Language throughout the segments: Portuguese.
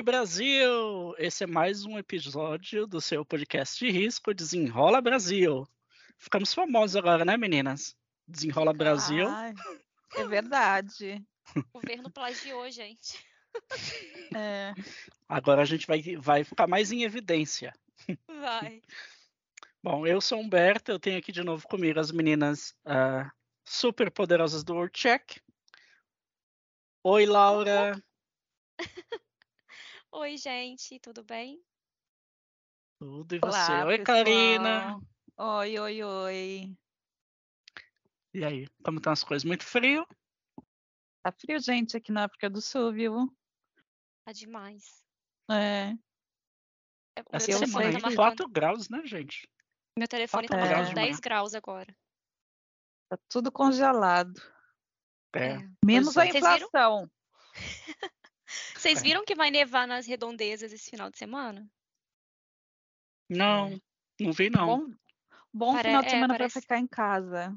Oi, Brasil! Esse é mais um episódio do seu podcast de risco Desenrola Brasil. Ficamos famosos agora, né, meninas? Desenrola Brasil. Ai, é verdade. O governo plagiou, gente. É. Agora a gente vai, vai ficar mais em evidência. Vai. Bom, eu sou Humberto, eu tenho aqui de novo comigo as meninas ah, super poderosas do World Check. Oi, Laura. Oi, gente, tudo bem? Tudo e você? Olá, Oi, pessoal. Karina. Oi, oi, oi. E aí, como estão as coisas? Muito frio? Tá frio, gente, aqui na África do Sul, viu? Tá demais. É. É, Essa semana aí, marcando, 4 graus, né, gente? meu telefone tá marcando de 10 manhã. graus agora. Tá tudo congelado. É. É. Menos a é. Vocês viram? inflação. Vocês É. viram que vai nevar nas redondezas esse final de semana? Não, não vi não. Bom, bom Pare- final de é, semana parece- pra ficar em casa.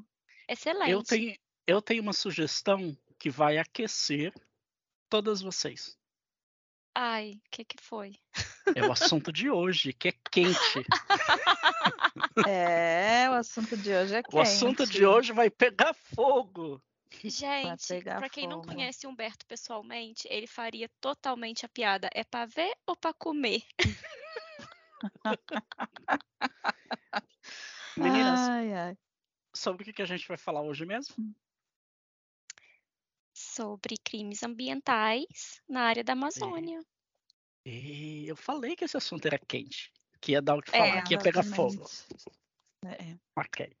Excelente. Eu tenho, eu tenho uma sugestão que vai aquecer todas vocês. Ai, o que que foi? É o assunto de hoje, que é quente. É, o assunto de hoje é quente. O assunto de hoje vai pegar fogo. Gente, pegar pra quem não conhece Humberto pessoalmente, ele faria totalmente a piada. É pra ver ou pra comer? Meninas, Ai, ai. sobre o que a gente vai falar hoje mesmo? Sobre crimes ambientais na área da Amazônia. E eu falei que esse assunto era quente, que ia dar o que É, falar, que ia pegar fogo. exatamente. É. Ok.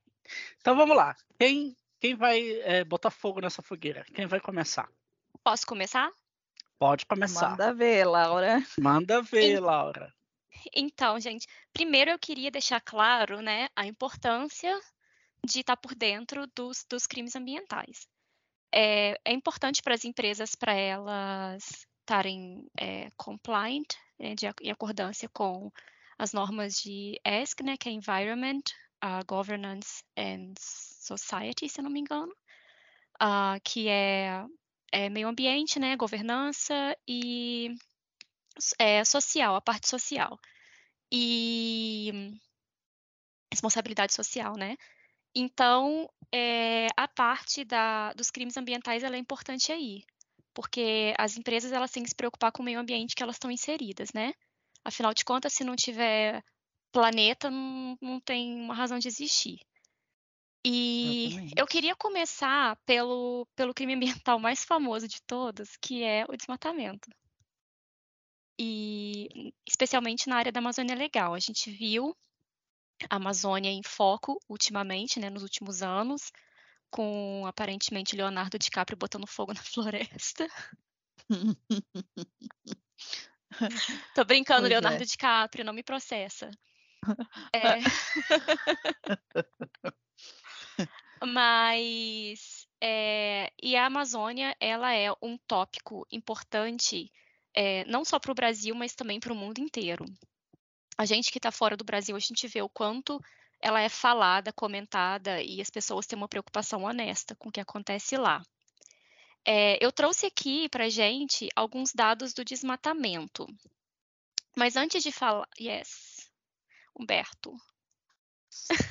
Então vamos lá. Quem, quem vai eh, botar fogo nessa fogueira? Quem vai começar? Posso começar? Pode começar. Manda, Manda ver, Laura. ver, Sim. Laura. Então, gente, primeiro eu queria deixar claro, né, a importância de estar por dentro dos, dos crimes ambientais. É, é importante para as empresas, para elas estarem é, compliant, né, de, em acordância com as normas de ESG, né, que é Environment, uh, Governance and Society, se não me engano, ah, que é, é meio ambiente, né, governança e é, social, a parte social. E responsabilidade social, né? Então, é, a parte da, dos crimes ambientais é importante aí, porque as empresas elas têm que se preocupar com o meio ambiente que elas estão inseridas, né? Afinal de contas, se não tiver planeta, não, não tem uma razão de existir. E eu Exatamente. queria começar pelo, pelo crime ambiental mais famoso de todos, que é o desmatamento e especialmente na área da Amazônia Legal. A gente viu a Amazônia em foco ultimamente, né, nos últimos anos, com aparentemente Leonardo DiCaprio botando fogo na floresta. Tô brincando, Pois é. Leonardo DiCaprio, não me processa. É. Mas é, e a Amazônia, ela é um tópico importante é, não só para o Brasil, mas também para o mundo inteiro. A gente que está fora do Brasil, a gente vê o quanto ela é falada, comentada e as pessoas têm uma preocupação honesta com o que acontece lá. É, eu trouxe aqui para gente alguns dados do desmatamento. Mas antes de falar, yes, Humberto,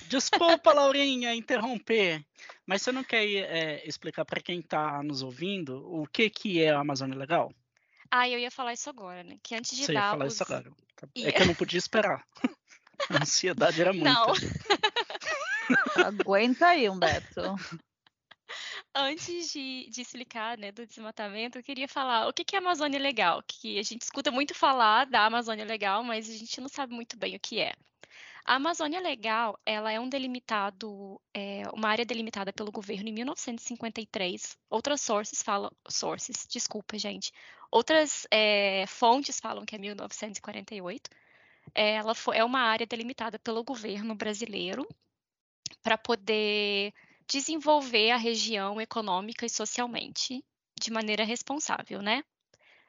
Desculpa, Laurinha, interromper, mas você não quer eh, explicar para quem está nos ouvindo o que, que é a Amazônia Legal? ah, eu ia falar isso agora, né? Que antes de Você ia dar falar os... isso agora. Tá- É que eu não podia esperar. A ansiedade era muita. Não. Aguenta aí, Humberto. Antes de, de explicar, né, do desmatamento, eu queria falar o que que é Amazônia Legal, que a gente escuta muito falar da Amazônia Legal, mas a gente não sabe muito bem o que é. A Amazônia Legal, ela é um delimitado, é, uma área delimitada pelo governo em 1953. Outras sources falam, sources, desculpa, gente. Outras é, fontes falam que é 1948. É, ela foi, é uma área delimitada pelo governo brasileiro para poder desenvolver a região econômica e socialmente de maneira responsável, né?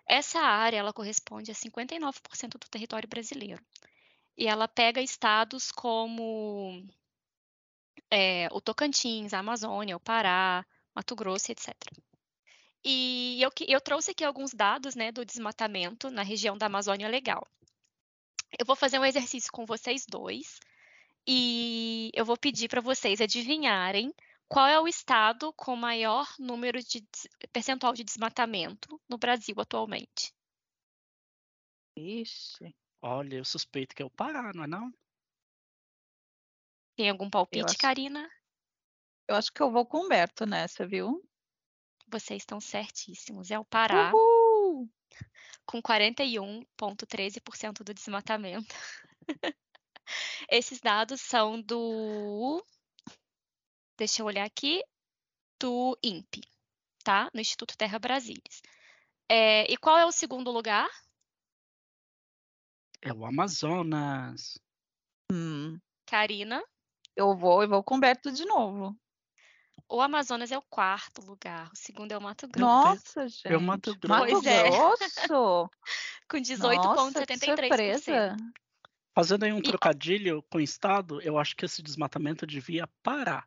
Essa área ela corresponde a 59% do território brasileiro. E ela pega estados como é, o Tocantins, a Amazônia, o Pará, Mato Grosso, etc. E eu, eu trouxe aqui alguns dados né, do desmatamento na região da Amazônia Legal. Eu vou fazer um exercício com vocês dois e eu vou pedir para vocês adivinharem qual é o estado com maior número de percentual de desmatamento no Brasil atualmente. Ixi. Olha, eu suspeito que é o Pará, não é não? Tem algum palpite, acho- Karina? Eu acho que eu vou com o Humberto nessa, viu? Vocês estão certíssimos. É o Pará, Uhul! com 41,13% do desmatamento. Esses dados são do. Deixa eu olhar aqui. Do INPE, tá? No Instituto Terra Brasilis. É, e qual é o segundo lugar? É o Amazonas. Hum, Karina. eu vou e vou com o Humberto de novo. O Amazonas é o quarto lugar. O segundo é o Mato Grosso, Nossa, gente. É o Mato Mato Grosso. Pois é. Grosso? com Nossa, que 18,73%. surpresa. Fazendo aí um E- trocadilho com o estado, eu acho que esse desmatamento devia parar.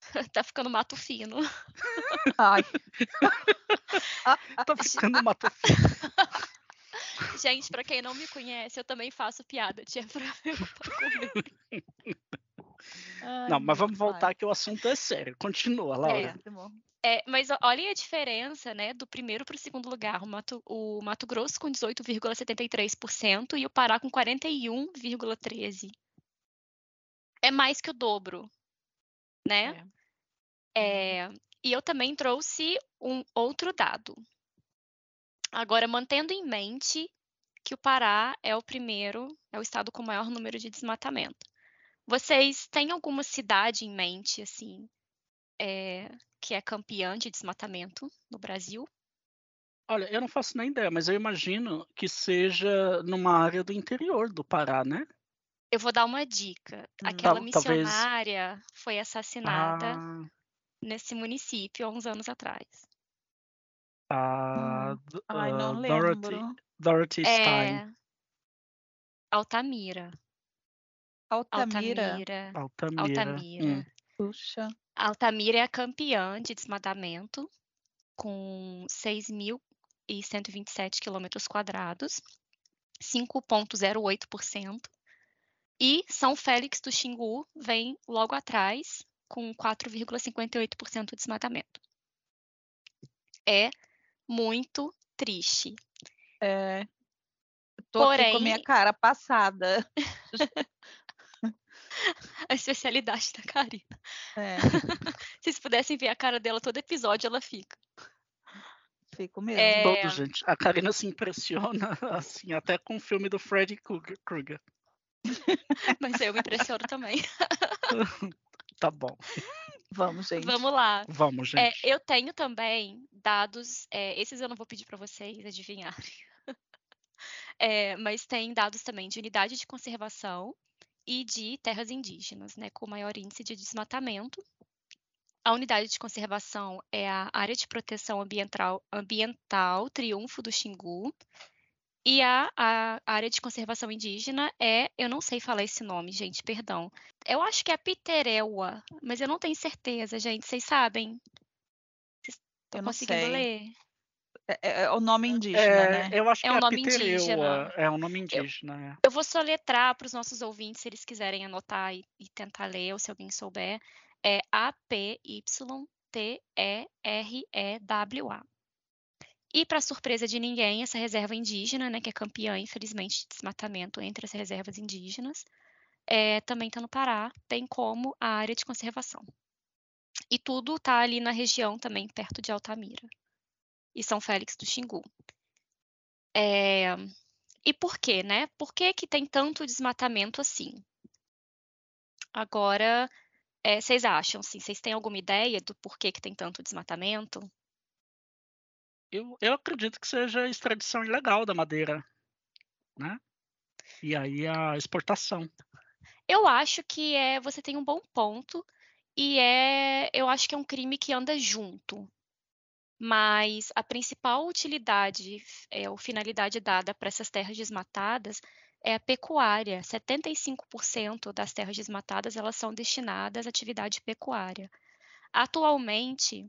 tá ficando mato fino. Ai, Tá ficando mato Gente, pra quem não me conhece, eu também faço piada. Pra comer. ai, Não, mas vamos voltar que o assunto é sério. Continua, Laura. Péssimo. É, mas olhem a diferença, né, do primeiro para o segundo lugar. O Mato, o Mato Grosso com 18,73% e o Pará com 41,13%. É mais que o dobro, né? É, e eu também trouxe um outro dado. Agora, mantendo em mente que o Pará é o primeiro, é o estado com maior número de desmatamento. Vocês têm alguma cidade em mente, assim, é, que é campeã de desmatamento no Brasil? Olha, eu não faço nem ideia, mas eu imagino que seja numa área do interior do Pará, né? Eu vou dar uma dica. Hum. Aquela Tal- talvez- missionária foi assassinada Ah, nesse município há uns anos atrás. a D- Ai, não ah, Dorothy, lembro. Dorothy Stein. É Altamira. Altamira. Altamira. Altamira. Altamira. Hum. Puxa. Altamira é a campeã de desmatamento, com 6.127 quilômetros quadrados, 5,08%. E São Félix do Xingu vem logo atrás, com 4,58% de desmatamento. É muito triste. É, eu tô aqui com a minha Porém- cara passada. A especialidade da Karina. É, Se vocês pudessem ver a cara dela todo episódio, ela fica. fico mesmo. É, Todo, gente. A Karina se impressiona, assim, até com o filme do Freddy Krueger-. Mas eu me impressiono também. Tá bom. Vamos, gente. Vamos lá. Vamos, É, gente. eu tenho também dados, é, esses eu não vou pedir para vocês adivinharem. É, mas tem dados também de unidade de conservação e de terras indígenas, né, com maior índice de desmatamento. A unidade de conservação é a Área de Proteção Ambiental, ambiental Triunfo do Xingu. E a, a área de conservação indígena é, eu não sei falar esse nome, gente, perdão. Eu acho que é Pitereua, mas eu não tenho certeza, gente. Vocês sabem? Tô não conseguindo sei. ler? É, é- é o nome indígena, É, né? eu acho É que um é nome Pitereua, indígena. É um nome indígena. é. Eu vou soletrar para os nossos ouvintes, se eles quiserem anotar e, e tentar ler, ou se alguém souber. É A-P-Y-T-E-R-E-W-A. E, para surpresa de ninguém, essa reserva indígena, né, que é campeã, infelizmente, de desmatamento entre as reservas indígenas, é, também está no Pará, bem como a área de conservação. E tudo está ali na região também, perto de Altamira. E São Félix do Xingu. É, e por quê, né? Por que, que tem tanto desmatamento assim? Agora, é, vocês acham, assim, vocês têm alguma ideia do porquê que tem tanto desmatamento? Eu, eu acredito que seja a extradição ilegal da madeira, né? E aí a exportação. Eu acho que é, você tem um bom ponto e é, eu acho que é um crime que anda junto. Mas a principal utilidade, é, ou finalidade dada para essas terras desmatadas é a pecuária. 75% das terras desmatadas elas são destinadas à atividade pecuária. Atualmente,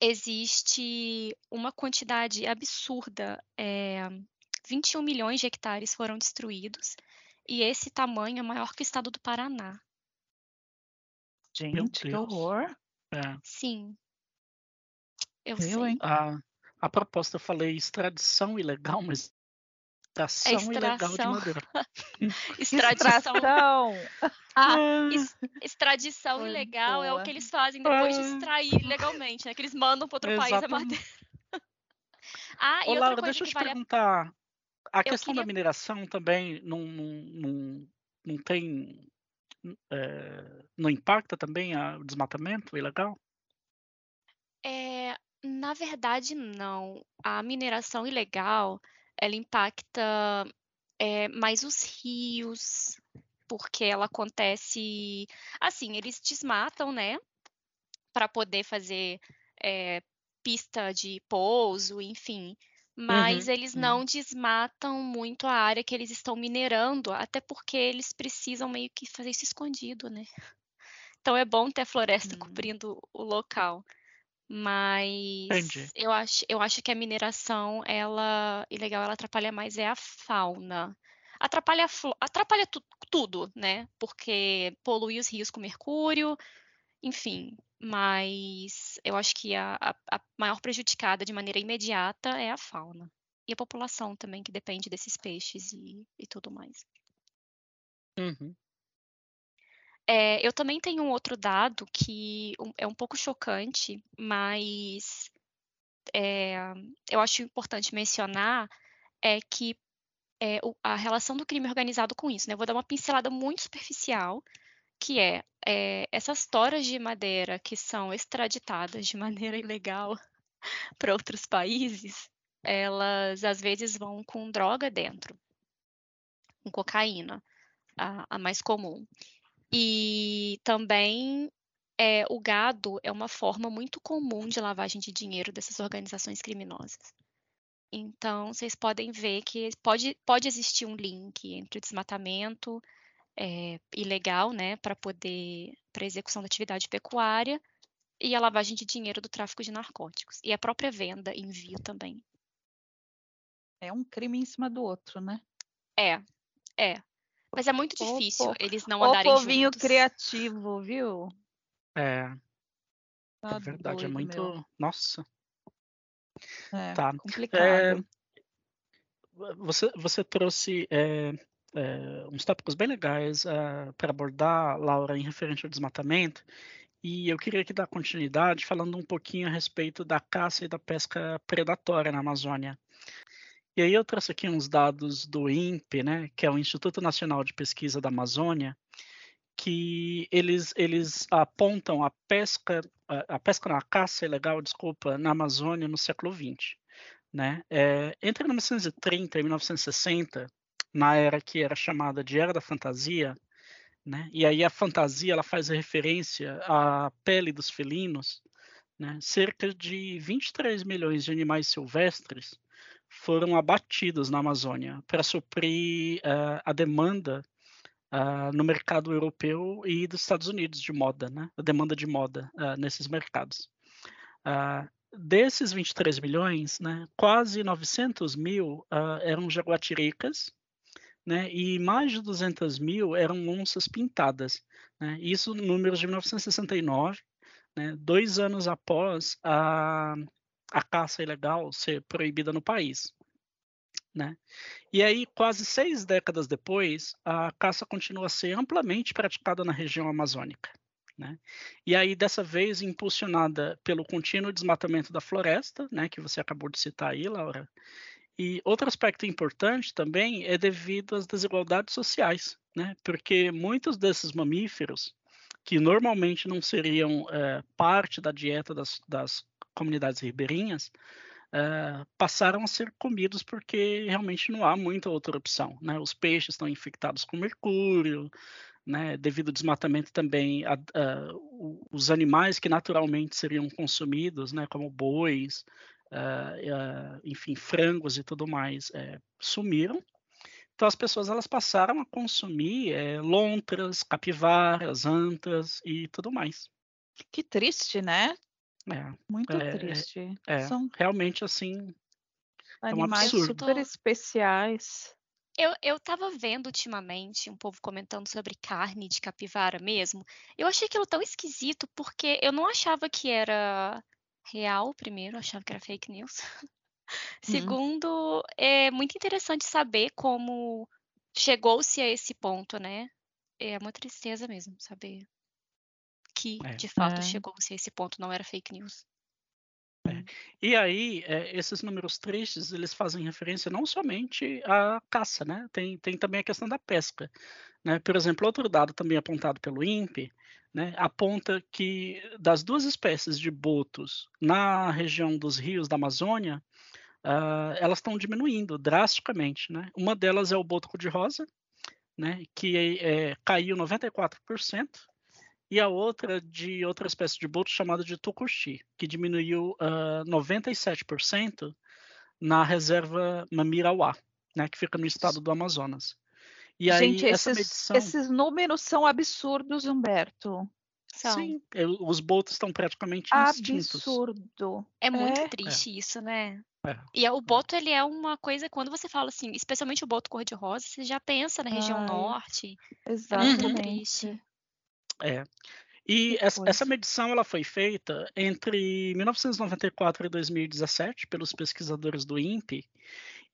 existe uma quantidade absurda, é, 21 milhões de hectares foram destruídos, e esse tamanho é maior que o estado do Paraná. Gente, que horror. É. Sim. Eu Eu, sei. hein? A, a proposta eu falei extradição ilegal, mas extração ilegal de extração. madeira. Extradição, Extração. Ah, es- extradição Foi ilegal é o boa. que eles fazem depois de extrair legalmente, né? Que eles mandam para outro país a Exatamente. madeira. Ah, e Ô, outra Laura, coisa deixa eu te vale a perguntar. A questão da queria- mineração também não, não, não, não tem. é, não impacta também a- o desmatamento ilegal? Na verdade, não. A mineração ilegal, ela impacta é, mais os rios, porque ela acontece. Assim, eles desmatam, né? Para poder fazer é, pista de pouso, enfim. Mas eles uhum. não desmatam muito a área que eles estão minerando, até porque eles precisam meio que fazer isso escondido, né? Então é bom ter a floresta Hum. cobrindo o local. Mas Entendi. eu acho, eu acho que a mineração, ela, ilegal, ela atrapalha mais é a fauna. Atrapalha, atrapalha tu- tudo, né? Porque polui os rios com mercúrio, enfim. Mas eu acho que a, a- a maior prejudicada de maneira imediata é a fauna. E a população também, que depende desses peixes e, e tudo mais. Uhum. É, eu também tenho um outro dado que é um pouco chocante, mas é, eu acho importante mencionar é que é, a relação do crime organizado com isso, né? Eu vou dar uma pincelada muito superficial, que é, é, essas toras de madeira que são extraditadas de maneira ilegal para outros países, elas às vezes vão com droga dentro, com cocaína, a, a mais comum. E também é, o gado é uma forma muito comum de lavagem de dinheiro dessas organizações criminosas. Então, vocês podem ver que pode, pode existir um link entre o desmatamento é, ilegal, né, para poder, para execução da atividade pecuária e a lavagem de dinheiro do tráfico de narcóticos. E a própria venda, envio também. É um crime em cima do outro, né? É, é. Mas é muito difícil eles não Ô, andarem povinho juntos. criativo, viu? É, Tá é verdade, é muito. meu. Nossa. É, Tá. complicado. Você, você trouxe é, é, uns tópicos bem legais para abordar, Laura, em referente ao desmatamento. E eu queria aqui dar continuidade falando um pouquinho a respeito da caça e da pesca predatória na Amazônia. E aí eu trouxe aqui uns dados do INPE, né, que é o Instituto Nacional de Pesquisa da Amazônia, que eles, eles apontam a pesca, a, pesca na caça ilegal, desculpa, na Amazônia no século XX. Né? É, entre 1930 e 1960, na era que era chamada de Era da Fantasia, né? e aí a fantasia ela faz referência à pele dos felinos, né? cerca de 23 milhões de animais silvestres foram abatidos na Amazônia para suprir uh, a demanda uh, no mercado europeu e dos Estados Unidos de moda, né? a demanda de moda uh, nesses mercados. desses 23 milhões, né, quase 900 mil eram jaguatiricas, né, e mais de 200 mil eram onças pintadas. Né, isso números de 1969, né, dois anos após a, a caça ilegal ser proibida no país. Né? E aí, quase seis décadas depois, a caça continua a ser amplamente praticada na região amazônica. Né? E aí, dessa vez, impulsionada pelo contínuo desmatamento da floresta, né, que você acabou de citar aí, Laura. E outro aspecto importante também é devido às desigualdades sociais, né? porque muitos desses mamíferos, que normalmente não seriam é, parte da dieta das, das comunidades ribeirinhas, Uh, passaram a ser comidos porque realmente não há muita outra opção. Né? Os peixes estão infectados com mercúrio, né? devido ao desmatamento também, a, a, os animais que naturalmente seriam consumidos, né? como bois, uh, enfim, frangos e tudo mais, é, sumiram. Então as pessoas elas passaram a consumir é, lontras, capivaras, antas e tudo mais. Que triste, né? É, Muito É, é, triste. é, São realmente assim, é um animais absurdo. super especiais. Eu, eu tava vendo ultimamente um povo comentando sobre carne de capivara mesmo. Eu achei aquilo tão esquisito porque eu não achava que era real, primeiro, eu achava que era fake news. Segundo, é muito interessante saber como chegou-se a esse ponto, né? É uma tristeza mesmo saber que, É. de fato, É. chegou-se a esse ponto, não era fake news. E aí, é, esses números tristes, eles fazem referência não somente à caça, né? Tem, tem também a questão da pesca. Né? Por exemplo, outro dado também apontado pelo INPE, né, aponta que das duas espécies de botos na região dos rios da Amazônia, ah, elas estão diminuindo drasticamente. Né? Uma delas é o boto cor-de-rosa, né, que é, caiu 94%, e a outra de outra espécie de boto chamada de tucuxi, que diminuiu ah, 97% na reserva Mamirauá, né, que fica no estado do Amazonas. E aí Gente, essa esses, medição, esses números são absurdos, Humberto. São. sim, é, os botos estão praticamente extintos. Absurdo. É muito É. triste isso, né? É. E é- o boto, ele é uma coisa, quando você fala assim, especialmente o boto cor-de-rosa, você já pensa na região Ai, norte. É muito Exatamente. triste. É. E essa, essa medição ela foi feita entre 1994 e 2017 pelos pesquisadores do INPE.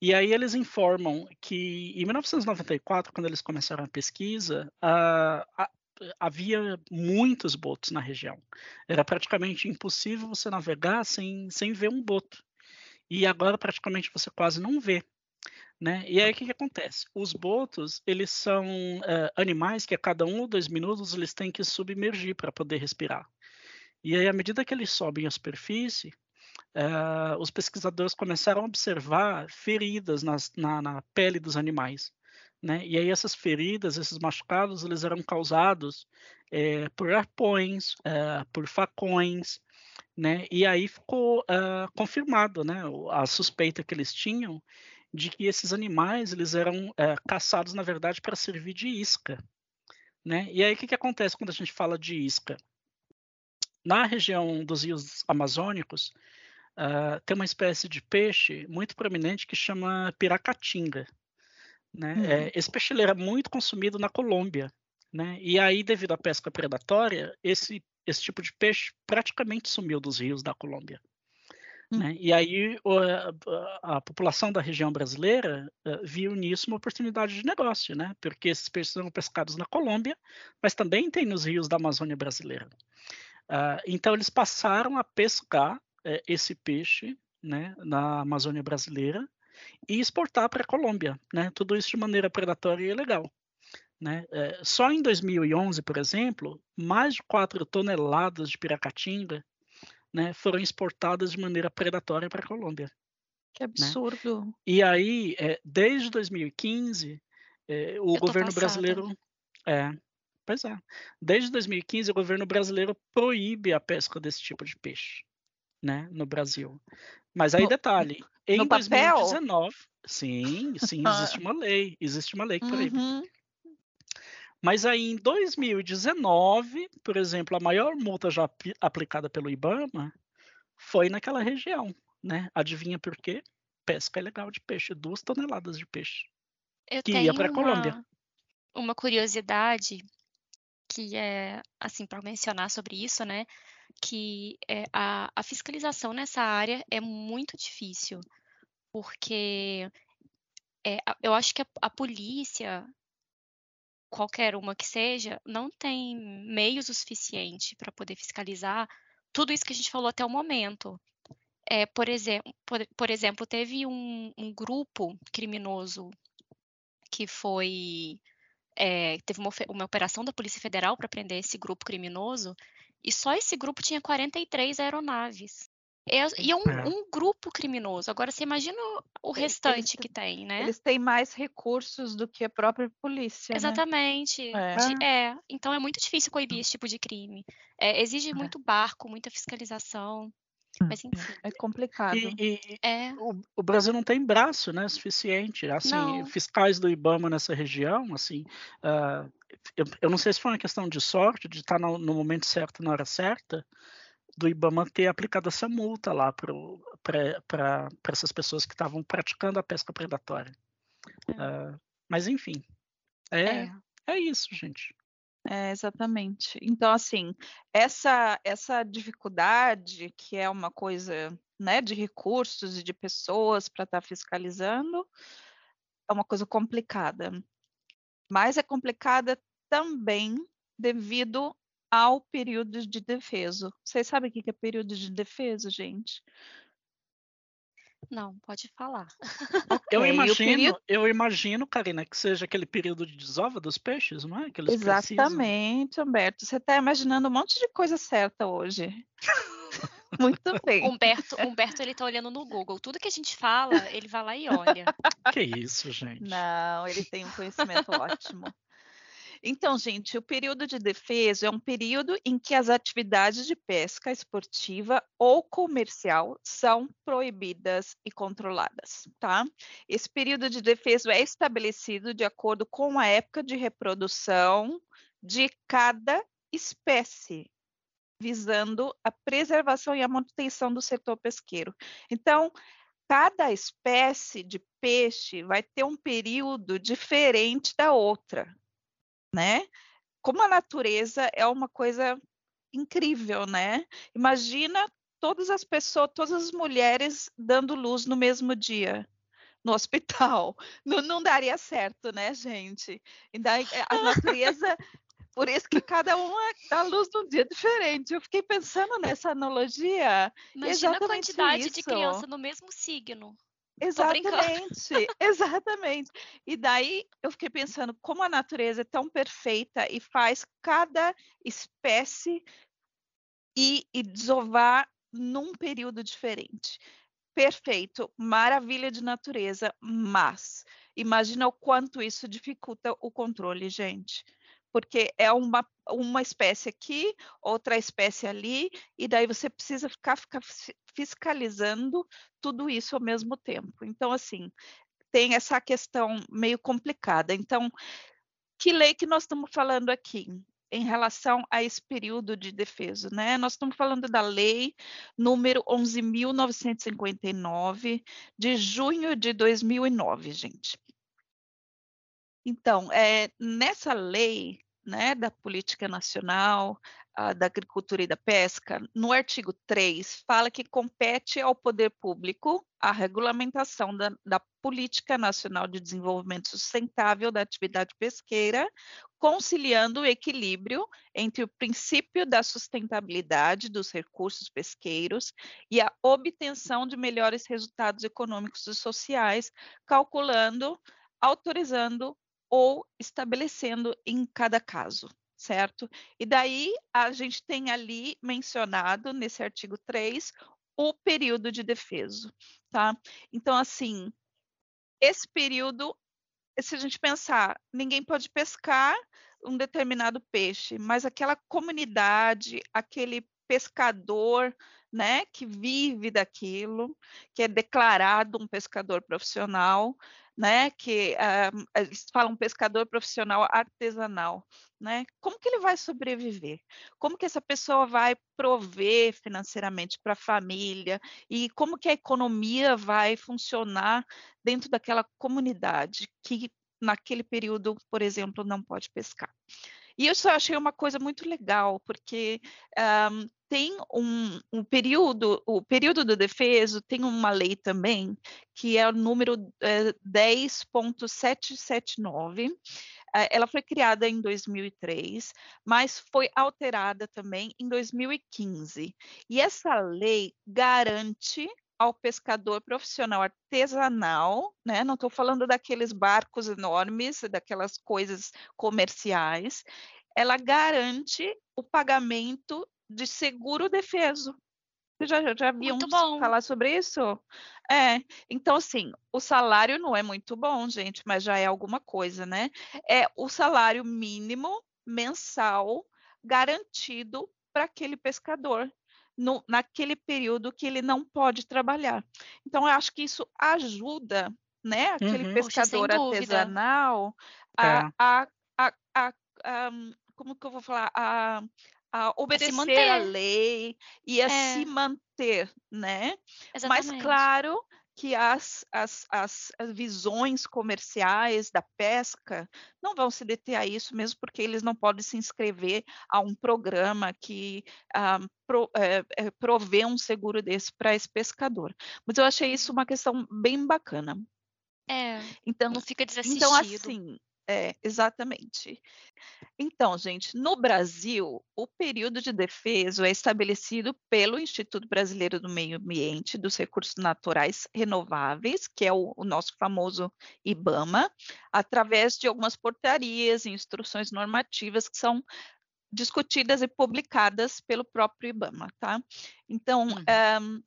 E aí eles informam que em 1994, quando eles começaram a pesquisa, ah, a- havia muitos botos na região. Era praticamente impossível você navegar sem, sem ver um boto. E agora praticamente você quase não vê. Né? E aí o que, que acontece? Os botos, eles são eh, animais que a cada um ou dois minutos eles têm que submergir para poder respirar. E aí, à medida que eles sobem à superfície, eh, os pesquisadores começaram a observar feridas nas- na, na pele dos animais. Né? E aí essas feridas, esses machucados, eles eram causados eh, por arpões, por facões, né? E aí ficou confirmado, né, a suspeita que eles tinham de que esses animais eles eram eh, caçados na verdade para servir de isca, né? E aí o que, que acontece quando a gente fala de isca? Na região dos rios amazônicos ah, tem uma espécie de peixe muito prominente que chama piracatinga, né? Hum. Eh, esse peixe era muito consumido na Colômbia, né? E aí devido à pesca predatória esse esse tipo de peixe praticamente sumiu dos rios da Colômbia. Hum. né? E aí a população da região brasileira eh, viu nisso uma oportunidade de negócio, né? Porque esses peixes são pescados na Colômbia, mas também tem nos rios da Amazônia brasileira. Ah, então eles passaram a pescar eh, esse peixe, né, na Amazônia brasileira e exportar para a Colômbia, né? Tudo isso de maneira predatória e ilegal. Né? Eh, só em 2011, por exemplo, mais de 4 toneladas de piracatinga né, foram exportadas de maneira predatória para a Colômbia. Que absurdo. E aí, eh, desde 2015, eh, o governo passada. brasileiro. É, pois é. Desde 2015, o governo brasileiro proíbe a pesca desse tipo de peixe né, no Brasil. Mas aí, No- detalhe: em no papel? 2019. Sim, sim, existe uma lei. Existe uma lei que proíbe. Uhum. Mas aí em 2019, por exemplo, a maior multa já apli- aplicada pelo IBAMA foi naquela região, né? Adivinha por quê? Pesca ilegal de peixe, duas toneladas de peixe. Eu Que ia tenho pra Colômbia. uma, curiosidade que é, assim, para mencionar sobre isso, né? Que é, a, a fiscalização nessa área é muito difícil, porque é, a- eu acho que a, a polícia, qualquer uma que seja, não tem meios o suficiente para poder fiscalizar tudo isso que a gente falou até o momento. É, por, exemplo, por, por exemplo, teve um, um grupo criminoso que foi é, teve uma, uma operação da Polícia Federal para prender esse grupo criminoso e só esse grupo tinha 43 aeronaves. É, e é um, É. um grupo criminoso. Agora você imagina o Eles restante têm- que tem, né? Eles têm mais recursos do que a própria polícia, né? Exatamente. É. De- é, então é muito difícil coibir esse tipo de crime. É, exige É. muito barco, muita fiscalização. Mas enfim, É complicado. E, e- é. o, o Brasil não tem braço, né, suficiente. Assim, Não. fiscais do IBAMA nessa região, assim, ah, eu, eu não sei se foi uma questão de sorte, de estar no, no momento certo, na hora certa, do IBAMA ter aplicado essa multa lá para essas pessoas que estavam praticando a pesca predatória. É. Uh, mas enfim, é, é, é isso, gente. É, exatamente. Então, assim, essa, essa dificuldade, que é uma coisa né, de recursos e de pessoas para estar tá fiscalizando, é uma coisa complicada. Mas é complicada também devido ao período de defesa. Vocês sabem o que é período de defesa, gente? Não, pode falar. Eu imagino, período... eu imagino, Karina, que seja aquele período de desova dos peixes, não é? Que Exatamente, precisam. Humberto. Você está imaginando um monte de coisa certa hoje. Muito bem. Humberto, Humberto ele está olhando no Google. Tudo que a gente fala, ele vai lá e olha. Que isso, gente. Não, ele tem um conhecimento ótimo. Então, gente, o período de defesa é um período em que as atividades de pesca esportiva ou comercial são proibidas e controladas, tá? Esse período de defesa é estabelecido de acordo com a época de reprodução de cada espécie, visando a preservação e a manutenção do setor pesqueiro. Então, cada espécie de peixe vai ter um período diferente da outra né? Como a natureza é uma coisa incrível, né? Imagina todas as pessoas, todas as mulheres dando luz no mesmo dia no hospital. Não, não daria certo, né, gente? E daí eh, a natureza, por isso que cada uma dá luz num dia diferente. Eu fiquei pensando nessa analogia. Imagina a quantidade isso. de criança no mesmo signo. Exatamente, exatamente. E daí eu fiquei pensando como a natureza é tão perfeita e faz cada espécie e, e desovar num período diferente. Perfeito, maravilha de natureza, mas imagina o quanto isso dificulta o controle, gente porque é uma, uma espécie aqui, outra espécie ali, e daí você precisa ficar, ficar fiscalizando tudo isso ao mesmo tempo. Então, assim, tem essa questão meio complicada. Então, que lei que nós estamos falando aqui? em relação a esse período de defesa, né? Nós estamos falando da lei número 11.959 de junho de 2009, gente. Então, é, nessa lei, né, da política nacional, da agricultura e da pesca, no artigo 3, fala que compete ao poder público a regulamentação da, da política nacional de desenvolvimento sustentável da atividade pesqueira, conciliando o equilíbrio entre o princípio da sustentabilidade dos recursos pesqueiros e a obtenção de melhores resultados econômicos e sociais, calculando, autorizando ou estabelecendo em cada caso, certo? E daí a gente tem ali mencionado nesse artigo 3 o período de defeso, tá? Então, assim, esse período, se a gente pensar, ninguém pode pescar um determinado peixe, mas aquela comunidade, aquele pescador, né, que vive daquilo, que é declarado um pescador profissional, né, que uh, eles falam pescador profissional artesanal, né? Como que ele vai sobreviver? Como que essa pessoa vai prover financeiramente para a família e como que a economia vai funcionar dentro daquela comunidade que naquele período, por exemplo, não pode pescar? E isso eu achei uma coisa muito legal, porque um, tem um, um, período, o período do defeso tem uma lei também, que é o número é, 10.779. É, ela foi criada em 2003, mas foi alterada também em 2015. E essa lei garante ao pescador profissional artesanal, né? Não estou falando daqueles barcos enormes, daquelas coisas comerciais. Ela garante o pagamento de seguro defeso. Você já, já viu falar sobre isso? É, então assim, o salário não é muito bom, gente, mas já é alguma coisa, né? É o salário mínimo mensal garantido para aquele pescador no, naquele período que ele não pode trabalhar. Então, eu acho que isso ajuda, né, aquele uhum. pescador Poxa, artesanal a, é. a, a, a, a, como que eu vou falar, a, a obedecer à lei e a é. se manter, né? Exatamente. Mas claro que as, as, as, as, visões comerciais da pesca não vão se deter a isso, mesmo porque eles não podem se inscrever a um programa que ah, pro, é, é, provê um seguro desse para esse pescador. Mas eu achei isso uma questão bem bacana. É, então não fica desassistido. Então, assim, é, exatamente. Então, gente, no Brasil, o período de defesa é estabelecido pelo Instituto Brasileiro do Meio Ambiente dos Recursos Naturais Renováveis, que é o, o nosso famoso IBAMA, através de algumas portarias e instruções normativas que são discutidas e publicadas pelo próprio IBAMA, tá? Então, uhum. um,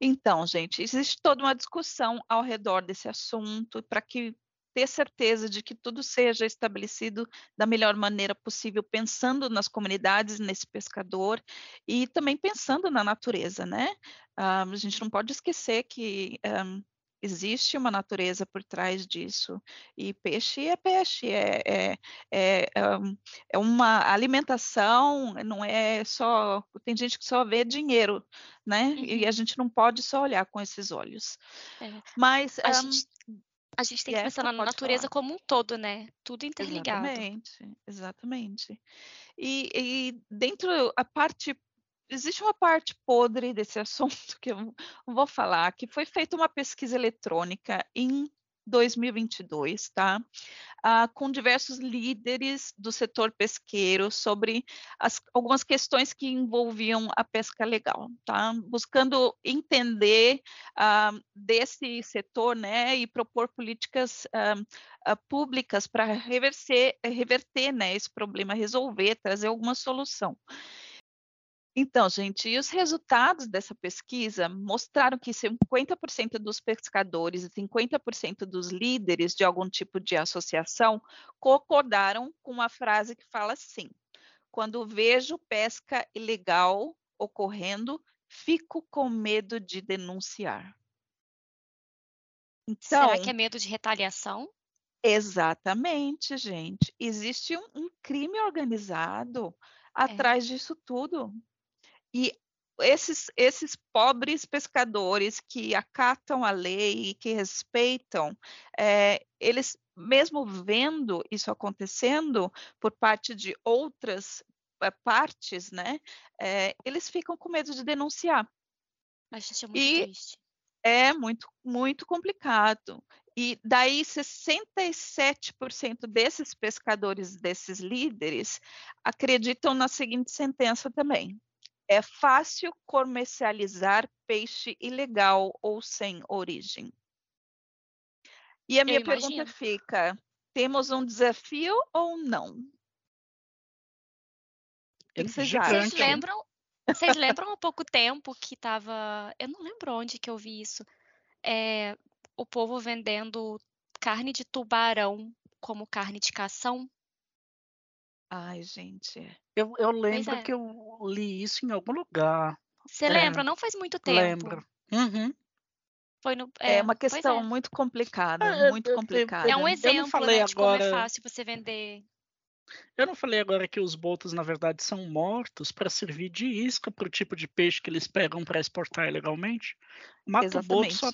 então, gente, existe toda uma discussão ao redor desse assunto para que ter certeza de que tudo seja estabelecido da melhor maneira possível, pensando nas comunidades, nesse pescador e também pensando na natureza, né? Uh, a gente não pode esquecer que um, existe uma natureza por trás disso e peixe é peixe, é, é, é, é uma alimentação, não é só tem gente que só vê dinheiro, né? Uhum. E a gente não pode só olhar com esses olhos. É. Mas a um, gente a gente tem que pensar na natureza falar. como um todo, né? Tudo interligado. Exatamente, exatamente. E, e dentro a parte existe uma parte podre desse assunto que eu vou falar, que foi feita uma pesquisa eletrônica em 2022, tá? Ah, com diversos líderes do setor pesqueiro sobre as, algumas questões que envolviam a pesca legal, tá? Buscando entender ah, desse setor, né, e propor políticas ah, públicas para reverter, reverter, né, esse problema, resolver, trazer alguma solução. Então, gente, e os resultados dessa pesquisa mostraram que 50% dos pescadores e 50% dos líderes de algum tipo de associação concordaram com uma frase que fala assim: quando vejo pesca ilegal ocorrendo, fico com medo de denunciar. Então, Será que é medo de retaliação? Exatamente, gente. Existe um, um crime organizado é. atrás é. disso tudo. E esses, esses pobres pescadores que acatam a lei e que respeitam, é, eles, mesmo vendo isso acontecendo por parte de outras é, partes, né, é, eles ficam com medo de denunciar. A gente é muito e triste. É muito, muito complicado. E daí 67% desses pescadores, desses líderes, acreditam na seguinte sentença também é fácil comercializar peixe ilegal ou sem origem. E a minha pergunta fica: temos um desafio ou não? O que vocês Vocês lembram, vocês lembram há pouco tempo que estava. Eu não lembro onde que eu vi isso. É, o povo vendendo carne de tubarão como carne de cação. Ai, gente. Eu, eu lembro é. que eu li isso em algum lugar. Você é, lembra? Não faz muito tempo. Lembro. Uhum. Foi no, é, é uma questão é. muito complicada, é, muito complicada. É um exemplo né, de como é fácil você vender eu não falei agora que os botos, na verdade, são mortos para servir de isca para o tipo de peixe que eles pegam para exportar ilegalmente. Mata Exatamente. o boto só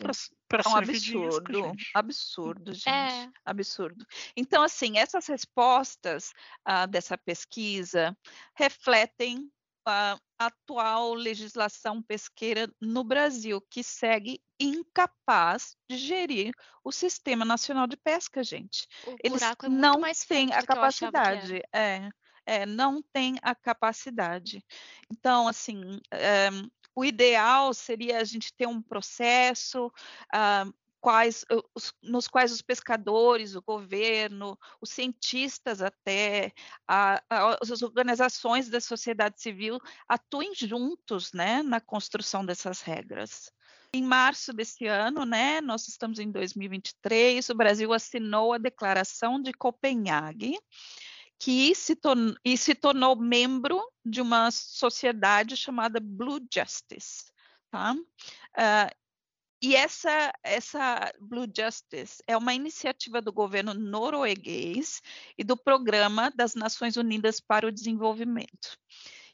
para é um servir absurdo, de isca, gente. Absurdo, gente. É. Absurdo. Então, assim, essas respostas uh, dessa pesquisa refletem a atual legislação pesqueira no Brasil, que segue incapaz de gerir o Sistema Nacional de Pesca, gente. O Eles é não têm a capacidade. É, é, não tem a capacidade. Então, assim, é, o ideal seria a gente ter um processo, uh, quais, os, nos quais os pescadores, o governo, os cientistas até, a, a, as organizações da sociedade civil atuem juntos né, na construção dessas regras. Em março desse ano, né, nós estamos em 2023, o Brasil assinou a Declaração de Copenhague, que se, tornou, e se tornou membro de uma sociedade chamada Blue Justice. Tá? Uh, e essa, essa Blue Justice é uma iniciativa do governo norueguês e do Programa das Nações Unidas para o Desenvolvimento.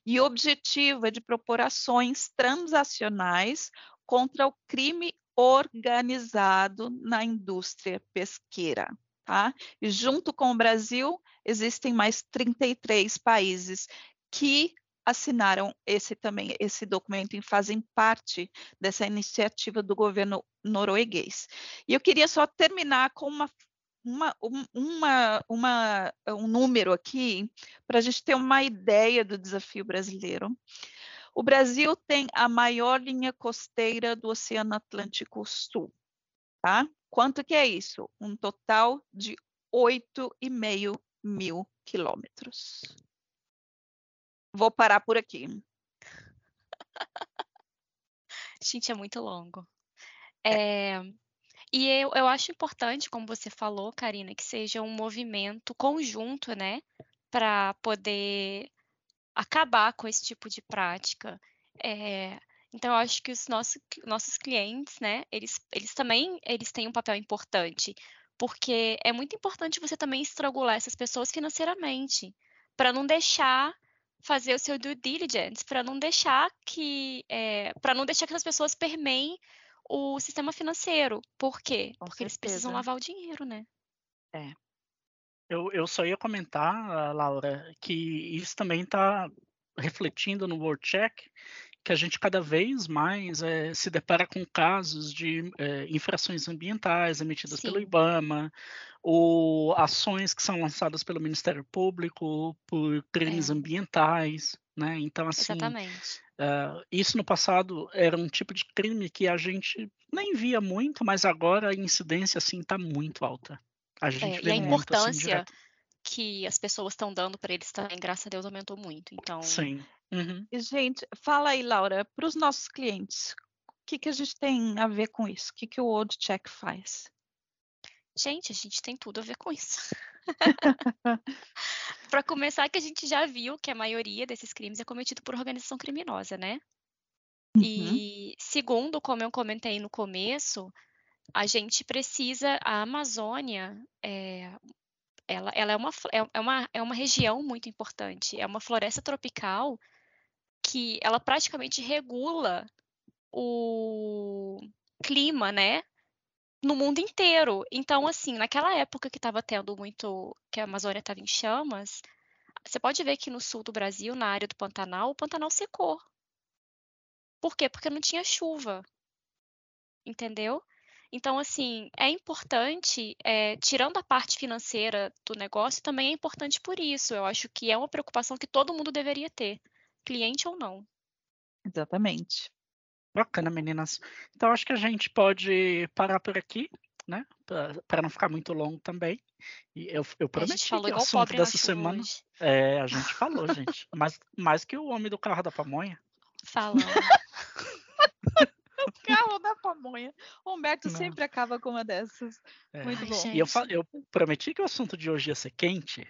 E o objetivo é de propor ações transacionais contra o crime organizado na indústria pesqueira. Tá? E junto com o Brasil, existem mais 33 países que assinaram esse também esse documento e fazem parte dessa iniciativa do governo norueguês. E eu queria só terminar com uma uma, uma, uma, um número aqui para a gente ter uma ideia do desafio brasileiro. O Brasil tem a maior linha costeira do Oceano Atlântico Sul, tá? Quanto que é isso? Um total de 8,5 mil quilômetros. Vou parar por aqui. Gente, é muito longo. É, e eu, eu acho importante, como você falou, Karina, que seja um movimento conjunto, né, para poder acabar com esse tipo de prática. É, então, eu acho que os nossos, nossos clientes, né, eles, eles também eles têm um papel importante, porque é muito importante você também estrangular essas pessoas financeiramente, para não deixar fazer o seu due diligence, para não deixar que é, para não deixar que as pessoas permeiem o sistema financeiro. Por quê? Com Porque certeza. eles precisam lavar o dinheiro, né? É. Eu, eu só ia comentar, Laura, que isso também está refletindo no World Check, que a gente cada vez mais é, se depara com casos de é, infrações ambientais emitidas Sim. pelo IBAMA, ou ações que são lançadas pelo Ministério Público por crimes é. ambientais, né? Então, assim, uh, isso no passado era um tipo de crime que a gente nem via muito, mas agora a incidência, assim, está muito alta. A gente é, vê e a muito, assim, importância assim, que as pessoas estão dando para eles também, graças a Deus, aumentou muito. Então, sim. Uhum. Gente, fala aí, Laura, para os nossos clientes, o que, que a gente tem a ver com isso? O que, que o Old Check faz? Gente, a gente tem tudo a ver com isso. para começar, que a gente já viu que a maioria desses crimes é cometido por organização criminosa, né? Uhum. E segundo, como eu comentei no começo, a gente precisa, a Amazônia é, ela, ela é, uma, é, uma, é uma região muito importante, é uma floresta tropical que ela praticamente regula o clima, né? No mundo inteiro. Então, assim, naquela época que estava tendo muito. que a Amazônia estava em chamas, você pode ver que no sul do Brasil, na área do Pantanal, o Pantanal secou. Por quê? Porque não tinha chuva. Entendeu? Então, assim, é importante, é, tirando a parte financeira do negócio, também é importante por isso. Eu acho que é uma preocupação que todo mundo deveria ter cliente ou não. Exatamente. Bacana, meninas. Então acho que a gente pode parar por aqui, né? Para não ficar muito longo também. E eu, eu prometi que o assunto dessa semana. Hoje. É, a gente falou, gente. Mas mais que o homem do carro da pamonha. Falando. Carro da pamonha. O Humberto Não. sempre acaba com uma dessas. É. Muito bom. E eu, eu, prometi que o assunto de hoje ia ser quente.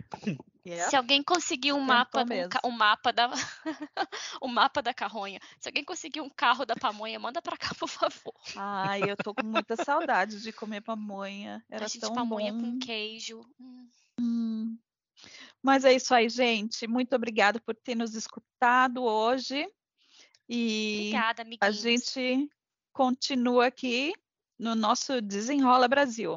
Yeah. Se alguém conseguir um mapa, um, um, mapa da o mapa da carronha, se alguém conseguir um carro da pamonha, manda para cá, por favor. Ai, eu tô com muita saudade de comer pamonha. Era a gente tão pamonha bom. com queijo. Hum. Hum. Mas é isso aí, gente. Muito obrigada por ter nos escutado hoje. E Obrigada, a gente continua aqui no nosso Desenrola Brasil.